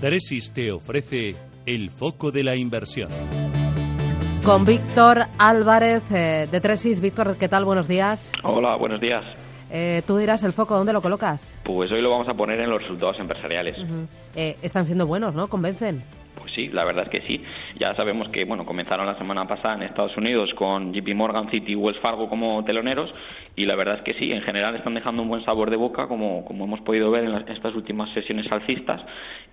Tresis te ofrece el foco de la inversión. Con Víctor Álvarez eh, de Tresis. Víctor, ¿qué tal? Buenos días. Hola, buenos días. Eh, tú dirás el foco, ¿dónde lo colocas? Pues hoy lo vamos a poner en los resultados empresariales. Eh, están siendo buenos, ¿no? ¿Convencen? Pues sí, la verdad es que sí. Ya sabemos que bueno, comenzaron la semana pasada en Estados Unidos con JP Morgan, City y Wells Fargo como teloneros y la verdad es que sí, en general están dejando un buen sabor de boca como, como hemos podido ver en, estas últimas sesiones alcistas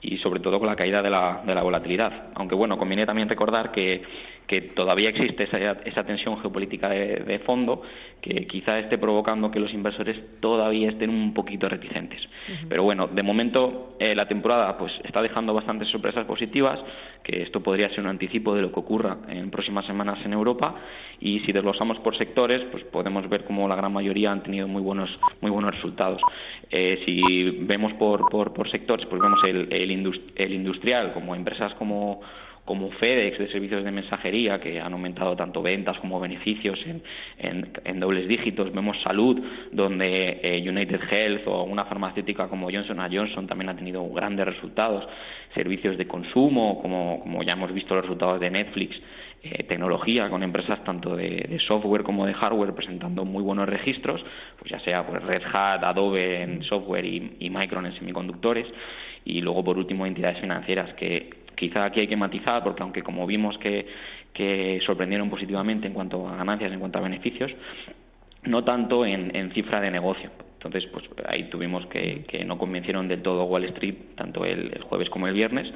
y sobre todo con la caída de la, de la volatilidad. Aunque bueno, conviene también recordar que, que todavía existe esa, esa tensión geopolítica de, fondo que quizá esté provocando que los inversores todavía estén un poquito reticentes. Pero bueno, de momento eh, la temporada pues está dejando bastantes sorpresas positivas que esto podría ser un anticipo de lo que ocurra en próximas semanas en Europa. Y si desglosamos por sectores pues podemos ver como la gran mayoría han tenido muy buenos muy buenos resultados. Eh, si vemos por, por, sectores pues vemos el, el industrial como empresas como como FedEx de servicios de mensajería que han aumentado tanto ventas como beneficios en, en, dobles dígitos. Vemos salud, donde eh, United Health o una farmacéutica como Johnson Johnson también ha tenido grandes resultados. Servicios de consumo, como, como ya hemos visto los resultados de Netflix. Eh, tecnología con empresas tanto de, software como de hardware presentando muy buenos registros, pues ya sea pues Red Hat, Adobe en software y, y Micron en semiconductores y luego por último entidades financieras que Quizá aquí hay que matizar, porque aunque como vimos que, sorprendieron positivamente en cuanto a ganancias, en cuanto a beneficios, no tanto en, cifra de negocio. Entonces, pues ahí tuvimos que, no convencieron del todo Wall Street, tanto el, jueves como el viernes.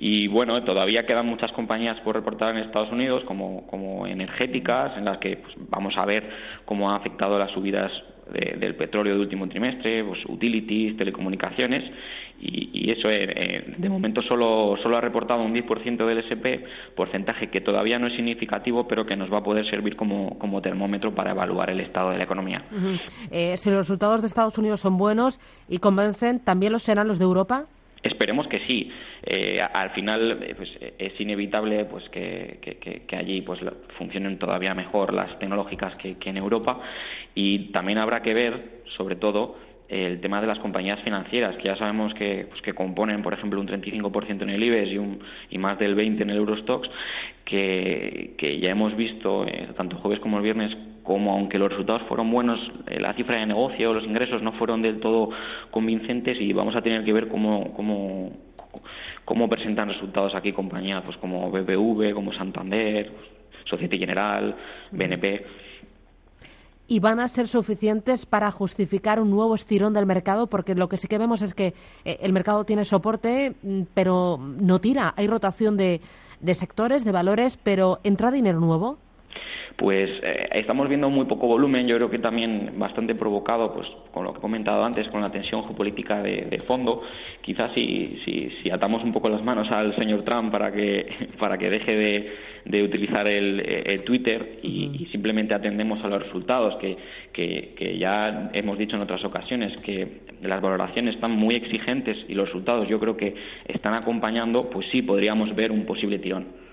Y bueno, todavía quedan muchas compañías por reportar en Estados Unidos, como, como energéticas, en las que pues, vamos a ver cómo ha afectado las subidas del petróleo del último trimestre, pues, utilities, telecomunicaciones, y, eso eh, eh, de momento solo, solo ha reportado un 10% del SP, porcentaje que todavía no es significativo, pero que nos va a poder servir como, como termómetro para evaluar el estado de la economía. Eh, si los resultados de Estados Unidos son buenos y convencen, ¿también los serán los de Europa? Esperemos que sí. Eh, al final pues, es inevitable pues, que, que, allí pues, funcionen todavía mejor las tecnológicas que, en Europa y también habrá que ver, sobre todo, el tema de las compañías financieras, que ya sabemos que, pues, que componen, por ejemplo, un 35% en el IBEX y, un, y más del 20% en el Eurostox, que, que ya hemos visto, eh, tanto el jueves como el viernes, como aunque los resultados fueron buenos, eh, la cifra de negocio, los ingresos no fueron del todo convincentes y vamos a tener que ver cómo, cómo, cómo presentan resultados aquí compañías pues como BBV, como Santander, Societe General, BNP y van a ser suficientes para justificar un nuevo estirón del mercado, porque lo que sí que vemos es que eh, el mercado tiene soporte, mm, pero no tira. Hay rotación de, de sectores, de valores, pero ¿entra dinero nuevo? Pues eh, estamos viendo muy poco volumen, yo creo que también bastante provocado, pues con lo que he comentado antes, con la tensión geopolítica de, fondo. Quizás si, si, atamos un poco las manos al señor Trump para que, para que deje de, utilizar el, Twitter y, simplemente atendemos a los resultados, que, que, que ya hemos dicho en otras ocasiones, que las valoraciones están muy exigentes y los resultados yo creo que están acompañando, pues sí podríamos ver un posible tirón.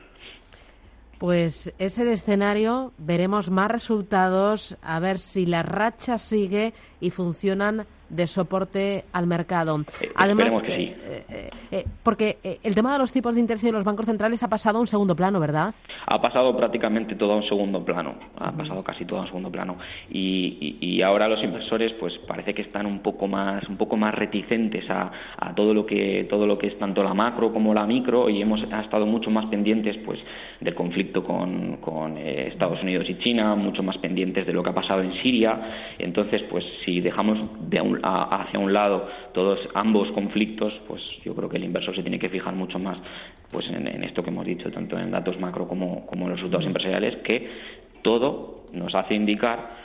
Pues es el escenario, veremos más resultados, a ver si la racha sigue y funcionan de soporte al mercado. Eh, Además, que eh, eh, porque el tema de los tipos de interés de los bancos centrales ha pasado a un segundo plano, ¿verdad? Ha pasado prácticamente todo a un segundo plano, ha pasado casi todo a un segundo plano. Y, ahora los inversores, pues parece que están un poco más, un poco más reticentes a, todo lo que todo lo que es tanto la macro como la micro y hemos estado mucho más pendientes, pues, del conflicto con, con Estados Unidos y China, mucho más pendientes de lo que ha pasado en Siria. Entonces, pues, si dejamos de un hacia un lado todos ambos conflictos, pues yo creo que el inversor se tiene que fijar mucho más pues en, esto que hemos dicho, tanto en datos macro como, como en los resultados empresariales, que todo nos hace indicar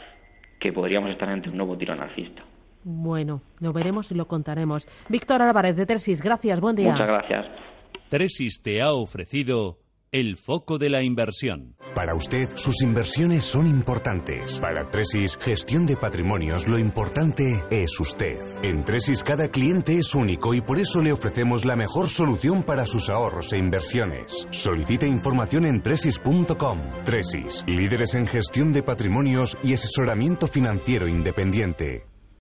que podríamos estar ante un nuevo tirón alcista. Bueno, lo veremos y lo contaremos. Víctor Álvarez de Tresis, gracias, buen día. Muchas gracias. Tresis te ha ofrecido el foco de la inversión. Para usted, sus inversiones son importantes. Para Tresis, gestión de patrimonios, lo importante es usted. En Tresis, cada cliente es único y por eso le ofrecemos la mejor solución para sus ahorros e inversiones. Solicite información en tresis.com. Tresis, líderes en gestión de patrimonios y asesoramiento financiero independiente.